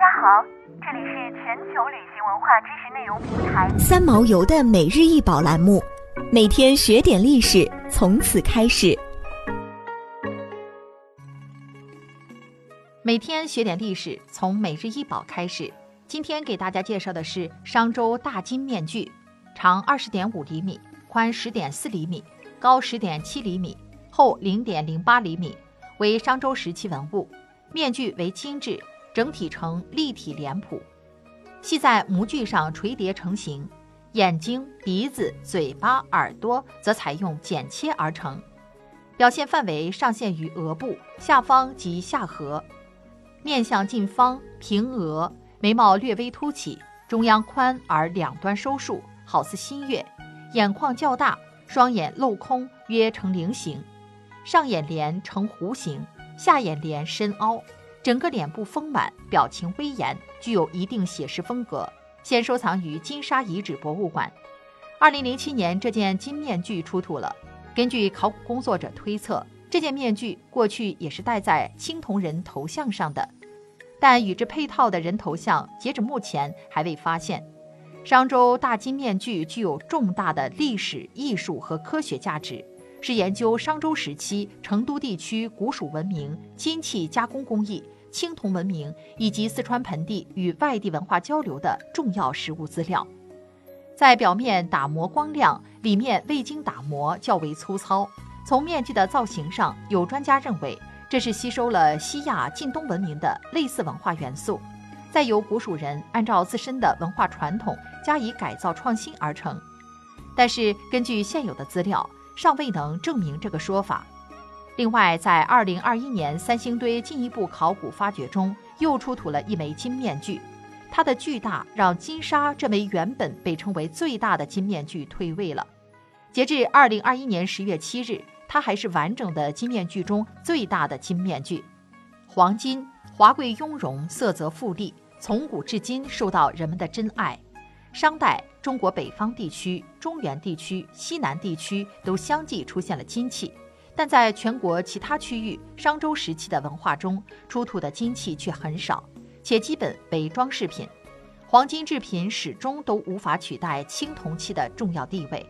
家好，这里是全球旅行文化知识内容平台三毛游的每日一宝栏目，每天学点历史，从此开始。每天学点历史，从每日一宝开始。今天给大家介绍的是商周大金面具，长二十点五厘米，宽十点四厘米，高十点七厘米，厚零点零八厘米，为商周时期文物。面具为精致。整体呈立体脸谱，系在模具上垂叠成型，眼睛、鼻子、嘴巴、耳朵则采用剪切而成，表现范围上限于额部下方及下颌，面相近方，平额，眉毛略微凸起，中央宽而两端收束，好似新月，眼眶较大，双眼镂空，约呈菱形，上眼帘呈弧形，下眼帘深凹。整个脸部丰满，表情威严，具有一定写实风格。现收藏于金沙遗址博物馆。二零零七年，这件金面具出土了。根据考古工作者推测，这件面具过去也是戴在青铜人头像上的，但与之配套的人头像，截止目前还未发现。商周大金面具具有重大的历史、艺术和科学价值。是研究商周时期成都地区古蜀文明金器加工工艺、青铜文明以及四川盆地与外地文化交流的重要实物资料。在表面打磨光亮，里面未经打磨，较为粗糙。从面具的造型上，有专家认为这是吸收了西亚近东文明的类似文化元素，再由古蜀人按照自身的文化传统加以改造创新而成。但是根据现有的资料，尚未能证明这个说法。另外，在二零二一年三星堆进一步考古发掘中，又出土了一枚金面具，它的巨大让金沙这枚原本被称为最大的金面具退位了。截至二零二一年十月七日，它还是完整的金面具中最大的金面具。黄金华贵雍容，色泽富丽，从古至今受到人们的珍爱。商代，中国北方地区、中原地区、西南地区都相继出现了金器，但在全国其他区域，商周时期的文化中出土的金器却很少，且基本为装饰品。黄金制品始终都无法取代青铜器的重要地位。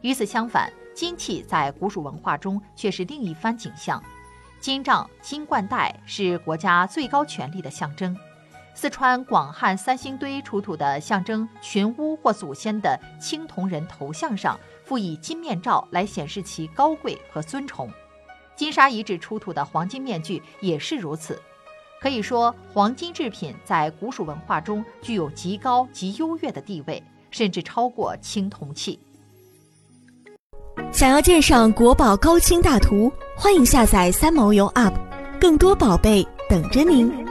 与此相反，金器在古蜀文化中却是另一番景象。金杖、金冠带是国家最高权力的象征。四川广汉三星堆出土的象征群巫或祖先的青铜人头像上附以金面罩来显示其高贵和尊崇。金沙遗址出土的黄金面具也是如此。可以说，黄金制品在古蜀文化中具有极高极优越的地位，甚至超过青铜器。想要鉴赏国宝高清大图，欢迎下载三毛游 App，更多宝贝等着您。